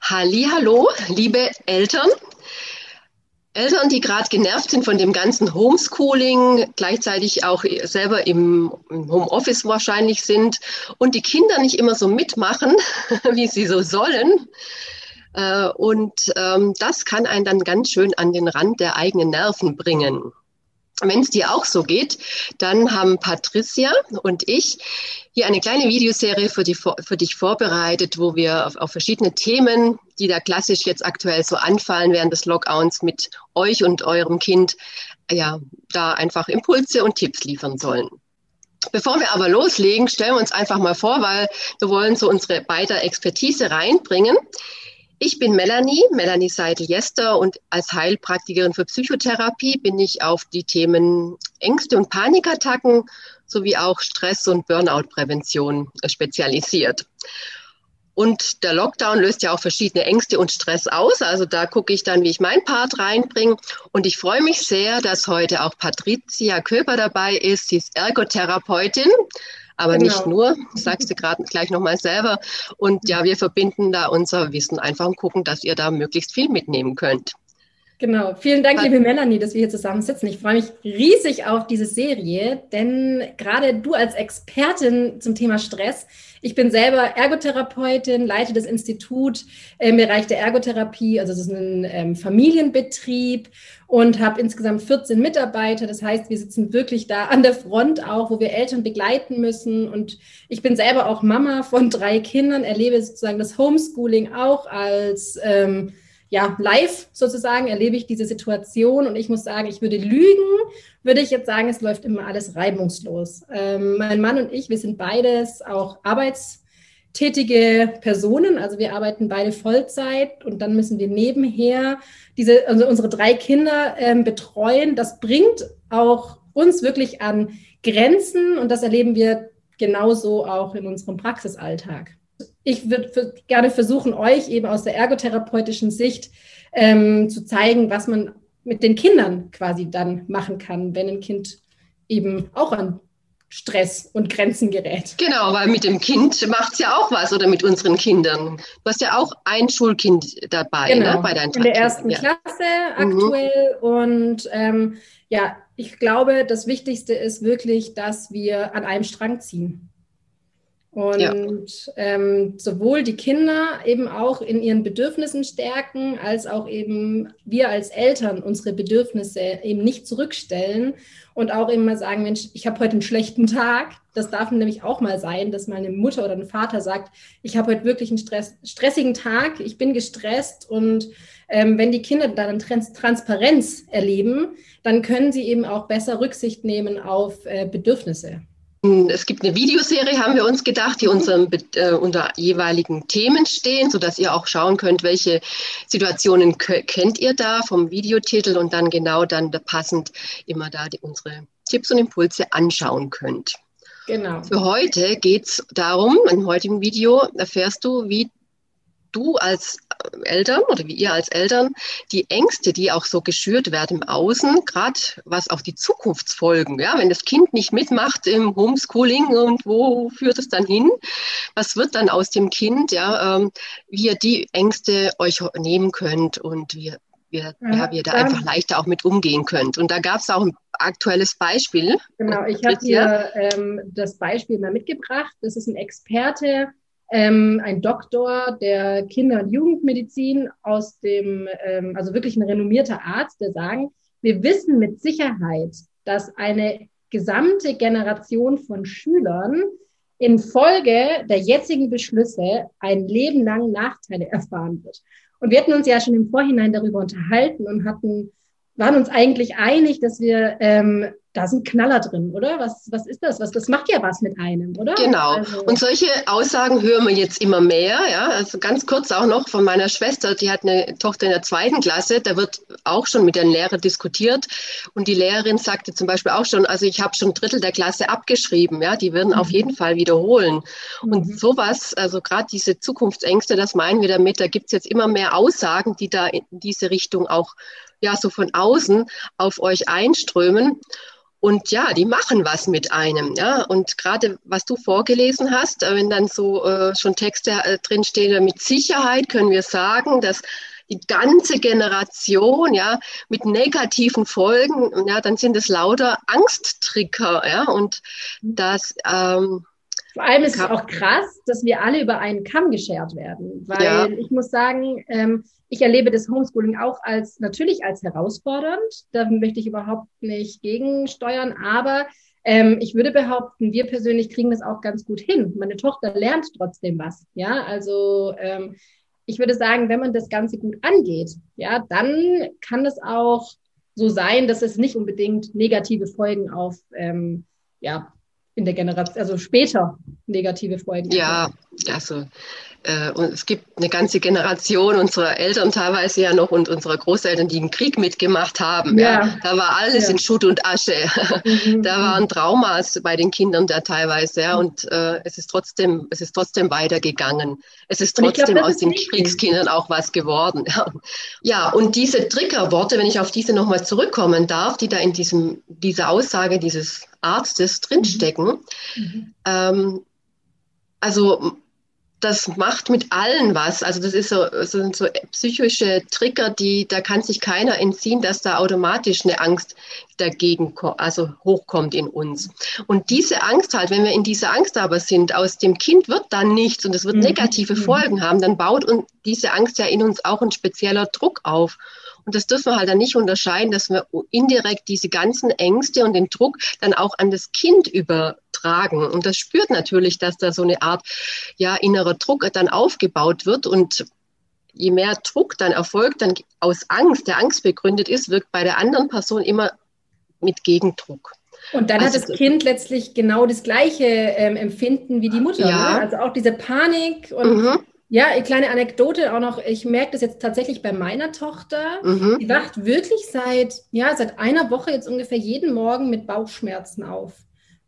Hallo, liebe Eltern. Eltern, die gerade genervt sind von dem ganzen Homeschooling, gleichzeitig auch selber im, Homeoffice wahrscheinlich sind und die Kinder nicht immer so mitmachen, wie sie so sollen. Äh, und ähm, das kann einen dann ganz schön an den Rand der eigenen Nerven bringen. Wenn es dir auch so geht, dann haben Patricia und ich hier eine kleine Videoserie für, die, für dich vorbereitet, wo wir auf, auf, verschiedene Themen, die da klassisch jetzt aktuell so anfallen während des Lockdowns mit euch und eurem Kind, ja, da einfach Impulse und Tipps liefern sollen. Bevor wir aber loslegen, stellen wir uns einfach mal vor, weil wir wollen so unsere beide Expertise reinbringen. Ich bin Melanie, Melanie Seidel-Jester und als Heilpraktikerin für Psychotherapie bin ich auf die Themen Ängste und Panikattacken sowie auch Stress- und Burnout-Prävention spezialisiert. Und der Lockdown löst ja auch verschiedene Ängste und Stress aus. Also da gucke ich dann, wie ich meinen Part reinbringe. Und ich freue mich sehr, dass heute auch Patricia Köper dabei ist. Sie ist Ergotherapeutin aber genau. nicht nur, sagst du gerade gleich nochmal selber. Und ja, wir verbinden da unser Wissen einfach und gucken, dass ihr da möglichst viel mitnehmen könnt. Genau. Vielen Dank, liebe Melanie, dass wir hier zusammen sitzen. Ich freue mich riesig auf diese Serie, denn gerade du als Expertin zum Thema Stress, ich bin selber Ergotherapeutin, leite das Institut im Bereich der Ergotherapie, also es ist ein ähm, Familienbetrieb und habe insgesamt 14 Mitarbeiter. Das heißt, wir sitzen wirklich da an der Front auch, wo wir Eltern begleiten müssen. Und ich bin selber auch Mama von drei Kindern, erlebe sozusagen das Homeschooling auch als ähm, ja, live sozusagen erlebe ich diese Situation und ich muss sagen, ich würde lügen, würde ich jetzt sagen, es läuft immer alles reibungslos. Ähm, mein Mann und ich, wir sind beides auch arbeitstätige Personen, also wir arbeiten beide Vollzeit und dann müssen wir nebenher diese, also unsere drei Kinder ähm, betreuen. Das bringt auch uns wirklich an Grenzen und das erleben wir genauso auch in unserem Praxisalltag ich würde gerne versuchen, euch eben aus der ergotherapeutischen Sicht ähm, zu zeigen, was man mit den Kindern quasi dann machen kann, wenn ein Kind eben auch an Stress und Grenzen gerät. Genau, weil mit dem Kind macht es ja auch was oder mit unseren Kindern. Du hast ja auch ein Schulkind dabei ne, genau, ne, bei deinen In der ersten ja. Klasse aktuell. Mhm. Und ähm, ja, ich glaube, das Wichtigste ist wirklich, dass wir an einem Strang ziehen. Und ja. ähm, sowohl die Kinder eben auch in ihren Bedürfnissen stärken, als auch eben wir als Eltern unsere Bedürfnisse eben nicht zurückstellen und auch eben mal sagen, Mensch, ich habe heute einen schlechten Tag. Das darf nämlich auch mal sein, dass mal eine Mutter oder ein Vater sagt, ich habe heute wirklich einen Stress, stressigen Tag, ich bin gestresst und ähm, wenn die Kinder dann Trans Transparenz erleben, dann können sie eben auch besser Rücksicht nehmen auf äh, Bedürfnisse. Es gibt eine Videoserie, haben wir uns gedacht, die unserem, äh, unter jeweiligen Themen stehen, sodass ihr auch schauen könnt, welche Situationen kennt ihr da vom Videotitel und dann genau dann passend immer da die, unsere Tipps und Impulse anschauen könnt. Genau. Für heute geht es darum, im heutigen Video erfährst du, wie du als Eltern oder wie ihr als Eltern die Ängste, die auch so geschürt werden im Außen, gerade was auch die Zukunftsfolgen, ja, wenn das Kind nicht mitmacht im Homeschooling und wo führt es dann hin? Was wird dann aus dem Kind, ja, ähm, wie ihr die Ängste euch nehmen könnt und wie wir, ja, wie ihr da einfach leichter auch mit umgehen könnt. Und da gab es auch ein aktuelles Beispiel. Genau, ich habe hier ähm, das Beispiel mal mitgebracht. Das ist ein Experte ähm, ein Doktor der Kinder- und Jugendmedizin aus dem, ähm, also wirklich ein renommierter Arzt, der sagen, wir wissen mit Sicherheit, dass eine gesamte Generation von Schülern infolge der jetzigen Beschlüsse ein Leben lang Nachteile erfahren wird. Und wir hatten uns ja schon im Vorhinein darüber unterhalten und hatten, waren uns eigentlich einig, dass wir ähm, da sind Knaller drin, oder? Was, was ist das? Was, das macht ja was mit einem, oder? Genau. Also, und solche Aussagen hören wir jetzt immer mehr. Ja? Also ganz kurz auch noch von meiner Schwester, die hat eine Tochter in der zweiten Klasse, da wird auch schon mit den Lehrern diskutiert. Und die Lehrerin sagte zum Beispiel auch schon, also ich habe schon ein Drittel der Klasse abgeschrieben, ja, die werden mhm. auf jeden Fall wiederholen. Mhm. Und sowas, also gerade diese Zukunftsängste, das meinen wir damit, da gibt es jetzt immer mehr Aussagen, die da in diese Richtung auch ja so von außen auf euch einströmen. Und ja, die machen was mit einem. Ja? Und gerade was du vorgelesen hast, äh, wenn dann so äh, schon Texte äh, drinstehen, mit Sicherheit können wir sagen, dass die ganze Generation, ja, mit negativen Folgen, ja, dann sind es lauter Angsttricker, ja, und das, ähm, vor allem ist es auch krass, dass wir alle über einen Kamm geschert werden, weil ja. ich muss sagen, ähm, ich erlebe das Homeschooling auch als natürlich als herausfordernd. Da möchte ich überhaupt nicht gegensteuern, aber ähm, ich würde behaupten, wir persönlich kriegen das auch ganz gut hin. Meine Tochter lernt trotzdem was. Ja, also ähm, ich würde sagen, wenn man das Ganze gut angeht, ja, dann kann es auch so sein, dass es nicht unbedingt negative Folgen auf ähm, ja, in der Generation, also später negative Folgen. Ja, also äh, und es gibt eine ganze Generation unserer Eltern teilweise ja noch und unserer Großeltern, die den Krieg mitgemacht haben. Ja. ja. Da war alles ja. in Schutt und Asche. Mhm. Da waren Traumas bei den Kindern da teilweise. Ja. Und äh, es ist trotzdem, es ist trotzdem weitergegangen. Es ist trotzdem glaub, aus den Kriegskindern auch was geworden. Ja. ja, und diese Triggerworte, wenn ich auf diese nochmal zurückkommen darf, die da in diesem, dieser Aussage dieses Arztes drinstecken, mhm. ähm, also das macht mit allen was. Also das ist so, sind so psychische Trigger, die, da kann sich keiner entziehen, dass da automatisch eine Angst dagegen, also hochkommt in uns. Und diese Angst halt, wenn wir in dieser Angst aber sind, aus dem Kind wird dann nichts und es wird mhm. negative mhm. Folgen haben, dann baut uns diese Angst ja in uns auch ein spezieller Druck auf. Und das dürfen wir halt dann nicht unterscheiden, dass wir indirekt diese ganzen Ängste und den Druck dann auch an das Kind übertragen. Und das spürt natürlich, dass da so eine Art ja, innerer Druck dann aufgebaut wird. Und je mehr Druck dann erfolgt, dann aus Angst, der Angst begründet ist, wirkt bei der anderen Person immer mit Gegendruck. Und dann also, hat das Kind letztlich genau das gleiche ähm, Empfinden wie die Mutter. Ja. Ne? Also auch diese Panik und mhm. Ja, eine kleine Anekdote auch noch. Ich merke das jetzt tatsächlich bei meiner Tochter. Mhm. Die wacht wirklich seit, ja, seit einer Woche jetzt ungefähr jeden Morgen mit Bauchschmerzen auf.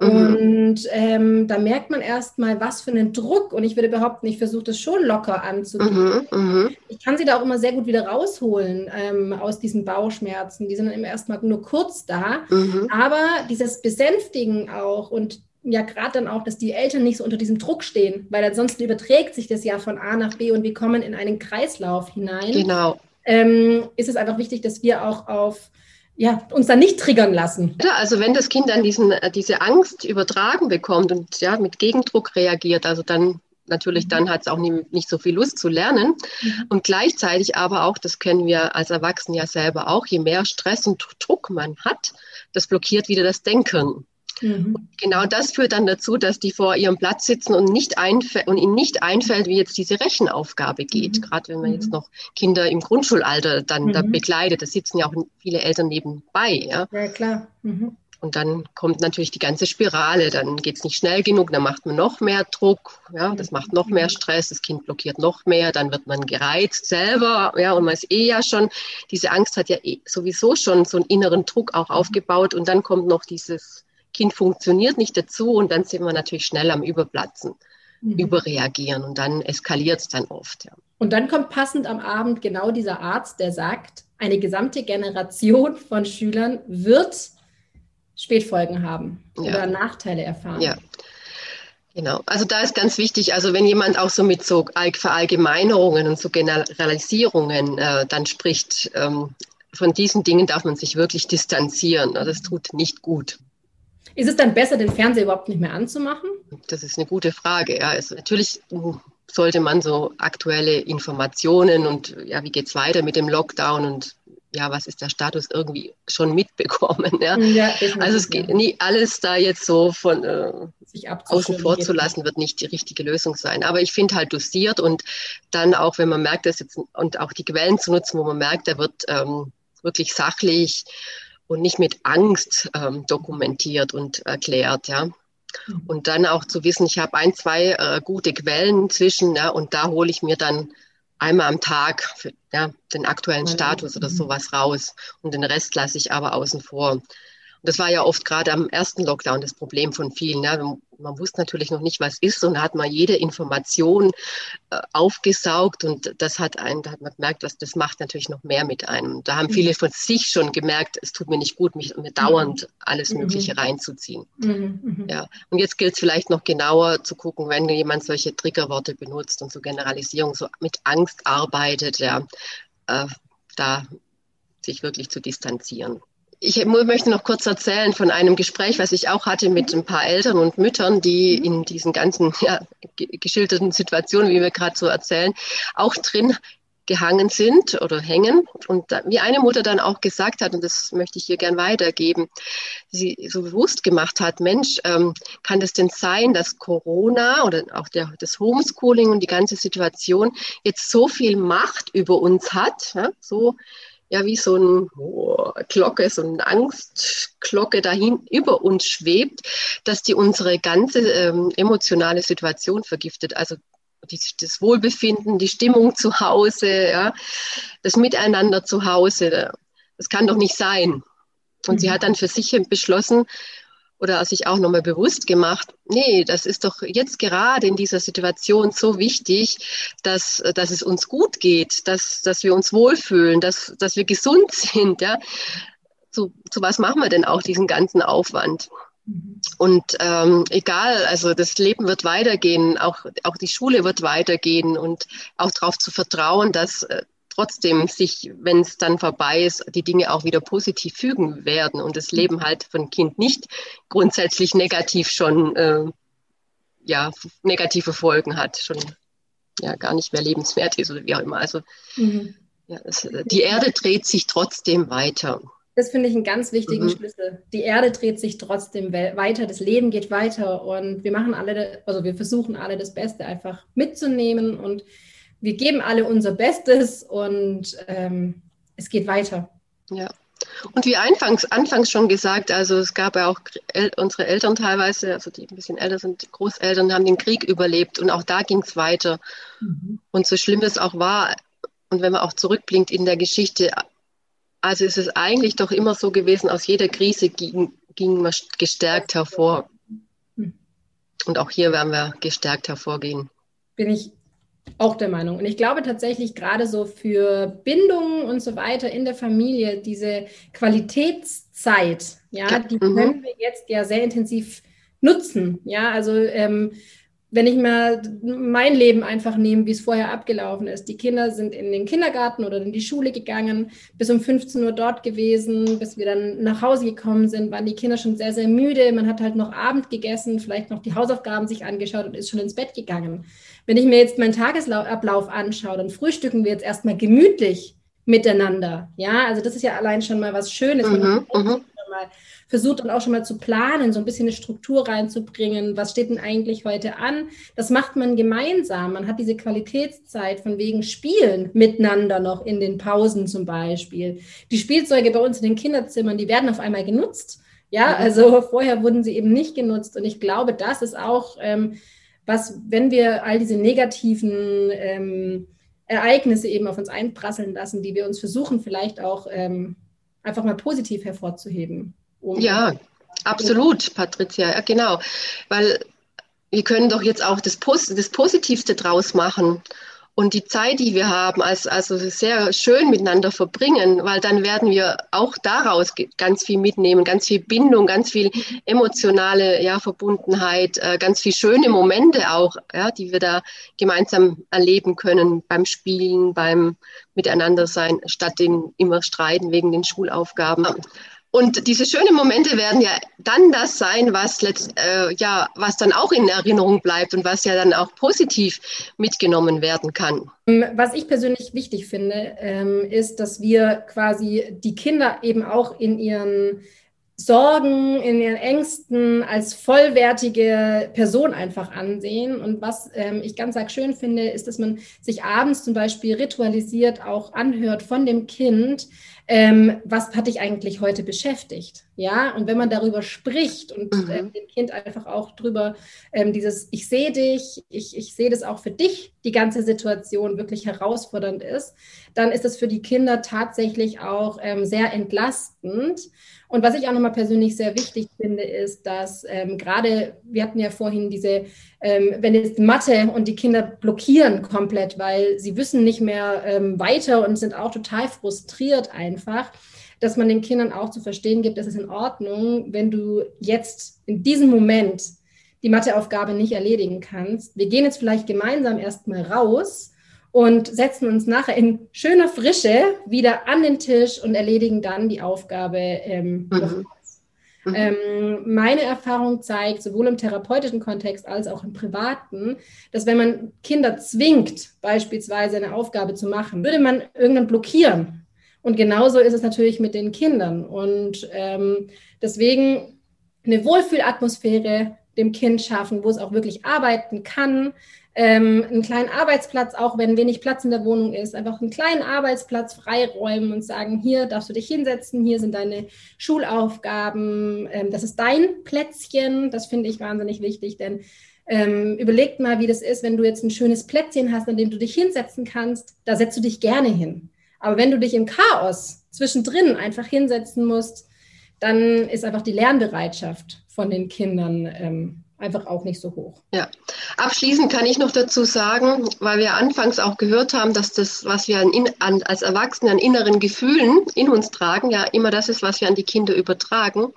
Mhm. Und ähm, da merkt man erstmal, was für einen Druck. Und ich würde behaupten, ich versuche das schon locker anzugehen. Mhm, mhm. Ich kann sie da auch immer sehr gut wieder rausholen ähm, aus diesen Bauchschmerzen. Die sind dann immer erstmal nur kurz da. Mhm. Aber dieses Besänftigen auch und ja gerade dann auch, dass die Eltern nicht so unter diesem Druck stehen, weil ansonsten überträgt sich das ja von A nach B und wir kommen in einen Kreislauf hinein. Genau. Ähm, ist es einfach wichtig, dass wir auch auf ja, uns dann nicht triggern lassen. Ja, also wenn das Kind dann diesen, äh, diese Angst übertragen bekommt und ja, mit Gegendruck reagiert, also dann natürlich, dann hat es auch nie, nicht so viel Lust zu lernen. Mhm. Und gleichzeitig aber auch, das kennen wir als Erwachsene ja selber auch, je mehr Stress und Druck man hat, das blockiert wieder das Denken. Mhm. Genau das führt dann dazu, dass die vor ihrem Platz sitzen und, nicht und ihnen nicht einfällt, wie jetzt diese Rechenaufgabe geht. Mhm. Gerade wenn man jetzt mhm. noch Kinder im Grundschulalter dann mhm. da begleitet, da sitzen ja auch viele Eltern nebenbei. Ja, ja klar. Mhm. Und dann kommt natürlich die ganze Spirale. Dann geht es nicht schnell genug, dann macht man noch mehr Druck, ja, das macht noch mehr Stress, das Kind blockiert noch mehr, dann wird man gereizt selber, ja, und man ist eh ja schon, diese Angst hat ja eh sowieso schon so einen inneren Druck auch aufgebaut und dann kommt noch dieses Kind funktioniert nicht dazu und dann sind wir natürlich schnell am Überplatzen, mhm. überreagieren und dann eskaliert es dann oft. Ja. Und dann kommt passend am Abend genau dieser Arzt, der sagt, eine gesamte Generation von Schülern wird Spätfolgen haben ja. oder Nachteile erfahren. Ja. Genau, also da ist ganz wichtig, also wenn jemand auch so mit so Verallgemeinerungen und so Generalisierungen äh, dann spricht, ähm, von diesen Dingen darf man sich wirklich distanzieren. Das tut nicht gut. Ist es dann besser, den Fernseher überhaupt nicht mehr anzumachen? Das ist eine gute Frage. Ja, also natürlich sollte man so aktuelle Informationen und ja, wie geht es weiter mit dem Lockdown und ja, was ist der Status irgendwie schon mitbekommen. Ja? ja also es geht nie alles da jetzt so von äh, Sich außen vor zu lassen, wird nicht die richtige Lösung sein. Aber ich finde halt dosiert und dann auch, wenn man merkt, dass jetzt und auch die Quellen zu nutzen, wo man merkt, da wird ähm, wirklich sachlich und nicht mit Angst ähm, dokumentiert und erklärt, ja. Mhm. Und dann auch zu wissen, ich habe ein, zwei äh, gute Quellen zwischen, ja, und da hole ich mir dann einmal am Tag für, ja, den aktuellen Status oder mhm. sowas raus und den Rest lasse ich aber außen vor. Und das war ja oft gerade am ersten Lockdown das Problem von vielen. Ja. Man wusste natürlich noch nicht, was ist, und da hat man jede Information äh, aufgesaugt und das hat einen, da hat man gemerkt, dass das macht natürlich noch mehr mit einem. Da haben viele von sich schon gemerkt, es tut mir nicht gut, mich mir dauernd alles mhm. Mögliche reinzuziehen. Mhm, mhm. Ja. Und jetzt gilt es vielleicht noch genauer zu gucken, wenn jemand solche Triggerworte benutzt und so Generalisierung so mit Angst arbeitet, ja, äh, da sich wirklich zu distanzieren. Ich möchte noch kurz erzählen von einem Gespräch, was ich auch hatte mit ein paar Eltern und Müttern, die in diesen ganzen ja, geschilderten Situationen, wie wir gerade so erzählen, auch drin gehangen sind oder hängen. Und wie eine Mutter dann auch gesagt hat, und das möchte ich hier gern weitergeben, sie so bewusst gemacht hat, Mensch, ähm, kann das denn sein, dass Corona oder auch der, das Homeschooling und die ganze Situation jetzt so viel Macht über uns hat, ja, so ja wie so eine oh, Glocke, so eine Angstglocke dahin über uns schwebt, dass die unsere ganze ähm, emotionale Situation vergiftet. Also die, das Wohlbefinden, die Stimmung zu Hause, ja, das Miteinander zu Hause. Das kann doch nicht sein. Und mhm. sie hat dann für sich beschlossen, oder sich auch nochmal bewusst gemacht, nee, das ist doch jetzt gerade in dieser Situation so wichtig, dass, dass es uns gut geht, dass, dass wir uns wohlfühlen, dass, dass wir gesund sind. Ja? Zu, zu was machen wir denn auch diesen ganzen Aufwand? Mhm. Und ähm, egal, also das Leben wird weitergehen, auch, auch die Schule wird weitergehen und auch darauf zu vertrauen, dass äh, trotzdem sich, wenn es dann vorbei ist, die Dinge auch wieder positiv fügen werden und das Leben halt von Kind nicht grundsätzlich negativ schon äh, ja, negative Folgen hat, schon ja gar nicht mehr lebenswert ist oder wie auch immer. Also mhm. ja, das, die Erde dreht sich trotzdem weiter. Das finde ich einen ganz wichtigen mhm. Schlüssel. Die Erde dreht sich trotzdem weiter, das Leben geht weiter und wir machen alle, also wir versuchen alle das Beste einfach mitzunehmen und wir geben alle unser Bestes und ähm, es geht weiter. Ja. Und wie anfangs, anfangs schon gesagt, also es gab ja auch El unsere Eltern teilweise, also die ein bisschen älter sind, Großeltern haben den Krieg überlebt und auch da ging es weiter. Mhm. Und so schlimm es auch war, und wenn man auch zurückblinkt in der Geschichte, also ist es eigentlich doch immer so gewesen, aus jeder Krise ging, ging man gestärkt hervor. Mhm. Und auch hier werden wir gestärkt hervorgehen. Bin ich auch der Meinung. Und ich glaube tatsächlich gerade so für Bindungen und so weiter in der Familie, diese Qualitätszeit, ja, die mhm. können wir jetzt ja sehr intensiv nutzen. Ja, also ähm, wenn ich mal mein Leben einfach nehme, wie es vorher abgelaufen ist. Die Kinder sind in den Kindergarten oder in die Schule gegangen, bis um 15 Uhr dort gewesen, bis wir dann nach Hause gekommen sind, waren die Kinder schon sehr, sehr müde. Man hat halt noch Abend gegessen, vielleicht noch die Hausaufgaben sich angeschaut und ist schon ins Bett gegangen. Wenn ich mir jetzt meinen Tagesablauf anschaue, dann frühstücken wir jetzt erstmal gemütlich miteinander. Ja, also das ist ja allein schon mal was Schönes. Mhm, mhm versucht dann auch schon mal zu planen, so ein bisschen eine Struktur reinzubringen. Was steht denn eigentlich heute an? Das macht man gemeinsam. Man hat diese Qualitätszeit von wegen Spielen miteinander noch in den Pausen zum Beispiel. Die Spielzeuge bei uns in den Kinderzimmern, die werden auf einmal genutzt. Ja, mhm. also vorher wurden sie eben nicht genutzt. Und ich glaube, das ist auch ähm, was, wenn wir all diese negativen ähm, Ereignisse eben auf uns einprasseln lassen, die wir uns versuchen vielleicht auch ähm, einfach mal positiv hervorzuheben. Um ja, absolut, Patricia, ja, genau. Weil wir können doch jetzt auch das, Pos das Positivste draus machen und die Zeit, die wir haben, als, also sehr schön miteinander verbringen, weil dann werden wir auch daraus ganz viel mitnehmen, ganz viel Bindung, ganz viel emotionale ja, Verbundenheit, äh, ganz viel schöne Momente auch, ja, die wir da gemeinsam erleben können beim Spielen, beim Miteinander sein, statt den immer streiten wegen den Schulaufgaben. Und diese schönen Momente werden ja dann das sein, was, letzt, äh, ja, was dann auch in Erinnerung bleibt und was ja dann auch positiv mitgenommen werden kann. Ähm, was ich persönlich wichtig finde, ähm, ist, dass wir quasi die Kinder eben auch in ihren Sorgen, in ihren Ängsten als vollwertige Person einfach ansehen. Und was ähm, ich ganz arg schön finde, ist, dass man sich abends zum Beispiel ritualisiert auch anhört von dem Kind, ähm, was hat dich eigentlich heute beschäftigt? Ja, und wenn man darüber spricht und mhm. äh, dem Kind einfach auch drüber ähm, dieses, ich sehe dich, ich, ich sehe das auch für dich, die ganze Situation wirklich herausfordernd ist, dann ist es für die Kinder tatsächlich auch ähm, sehr entlastend. Und was ich auch nochmal persönlich sehr wichtig finde, ist, dass ähm, gerade, wir hatten ja vorhin diese, ähm, wenn jetzt Mathe und die Kinder blockieren komplett, weil sie wissen nicht mehr ähm, weiter und sind auch total frustriert einfach, dass man den Kindern auch zu verstehen gibt, dass es in Ordnung, wenn du jetzt in diesem Moment die Matheaufgabe nicht erledigen kannst. Wir gehen jetzt vielleicht gemeinsam erstmal raus und setzen uns nachher in schöner Frische wieder an den Tisch und erledigen dann die Aufgabe ähm, mhm. Mhm. Ähm, meine Erfahrung zeigt, sowohl im therapeutischen Kontext als auch im privaten, dass wenn man Kinder zwingt, beispielsweise eine Aufgabe zu machen, würde man irgendwann blockieren. Und genauso ist es natürlich mit den Kindern. Und ähm, deswegen eine Wohlfühlatmosphäre dem Kind schaffen, wo es auch wirklich arbeiten kann, ähm, einen kleinen Arbeitsplatz, auch wenn wenig Platz in der Wohnung ist, einfach einen kleinen Arbeitsplatz freiräumen und sagen, hier darfst du dich hinsetzen, hier sind deine Schulaufgaben, ähm, das ist dein Plätzchen, das finde ich wahnsinnig wichtig, denn ähm, überlegt mal, wie das ist, wenn du jetzt ein schönes Plätzchen hast, an dem du dich hinsetzen kannst, da setzt du dich gerne hin. Aber wenn du dich im Chaos zwischendrin einfach hinsetzen musst, dann ist einfach die Lernbereitschaft von den Kindern ähm, einfach auch nicht so hoch. Ja, abschließend kann ich noch dazu sagen, weil wir anfangs auch gehört haben, dass das, was wir an, an, als Erwachsene an inneren Gefühlen in uns tragen, ja immer das ist, was wir an die Kinder übertragen.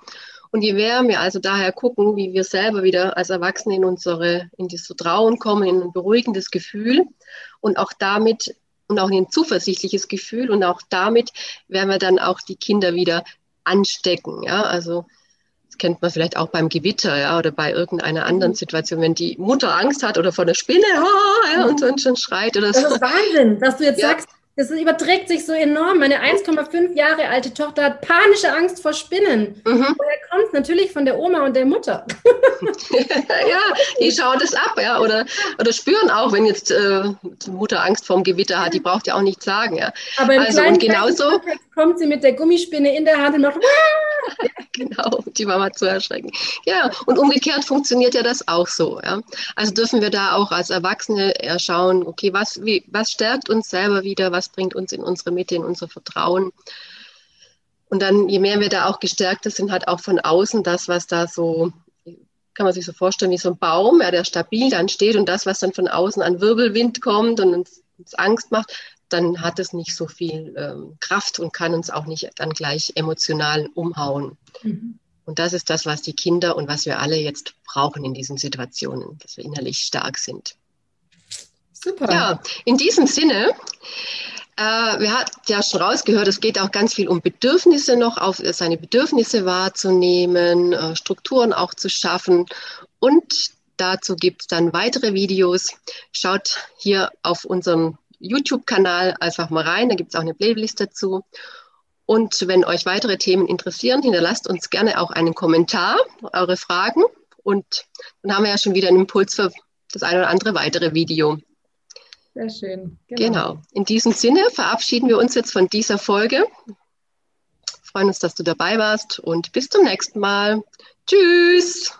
Und je mehr wir also daher gucken, wie wir selber wieder als Erwachsene in unsere, in das Vertrauen kommen, in ein beruhigendes Gefühl und auch damit und auch in ein zuversichtliches Gefühl und auch damit werden wir dann auch die Kinder wieder anstecken. Ja, also kennt man vielleicht auch beim Gewitter, ja, oder bei irgendeiner anderen mhm. Situation, wenn die Mutter Angst hat oder vor der Spinne, oh, ja, und, und schon schreit oder so. Das ist Wahnsinn, dass du jetzt ja. sagst, das überträgt sich so enorm. Meine 1,5 Jahre alte Tochter hat panische Angst vor Spinnen. Mhm. Woher kommt natürlich von der Oma und der Mutter. ja, die schauen das ab, ja, oder, oder spüren auch, wenn jetzt äh, die Mutter Angst vorm Gewitter hat. Die braucht ja auch nichts sagen, ja. Aber im also, und genauso kommt sie mit der Gummispinne in der Hand und macht. genau, die Mama zu erschrecken. Ja, und umgekehrt funktioniert ja das auch so. Ja. Also dürfen wir da auch als Erwachsene schauen, okay, was, wie, was stärkt uns selber wieder, was bringt uns in unsere Mitte, in unser Vertrauen. Und dann, je mehr wir da auch gestärkter sind, hat auch von außen das, was da so, kann man sich so vorstellen, wie so ein Baum, ja, der stabil dann steht und das, was dann von außen an Wirbelwind kommt und uns, uns Angst macht, dann hat es nicht so viel ähm, Kraft und kann uns auch nicht dann gleich emotional umhauen. Mhm. Und das ist das, was die Kinder und was wir alle jetzt brauchen in diesen Situationen, dass wir innerlich stark sind. Super. Ja, in diesem Sinne äh, wir hatten ja schon rausgehört, es geht auch ganz viel um Bedürfnisse noch, auf seine Bedürfnisse wahrzunehmen, äh, Strukturen auch zu schaffen. Und dazu gibt es dann weitere Videos. Schaut hier auf unserem YouTube-Kanal einfach mal rein, da gibt es auch eine Playlist dazu. Und wenn euch weitere Themen interessieren, hinterlasst uns gerne auch einen Kommentar, eure Fragen. Und dann haben wir ja schon wieder einen Impuls für das eine oder andere weitere Video. Sehr schön. Genau. genau. In diesem Sinne verabschieden wir uns jetzt von dieser Folge. Freuen uns, dass du dabei warst und bis zum nächsten Mal. Tschüss.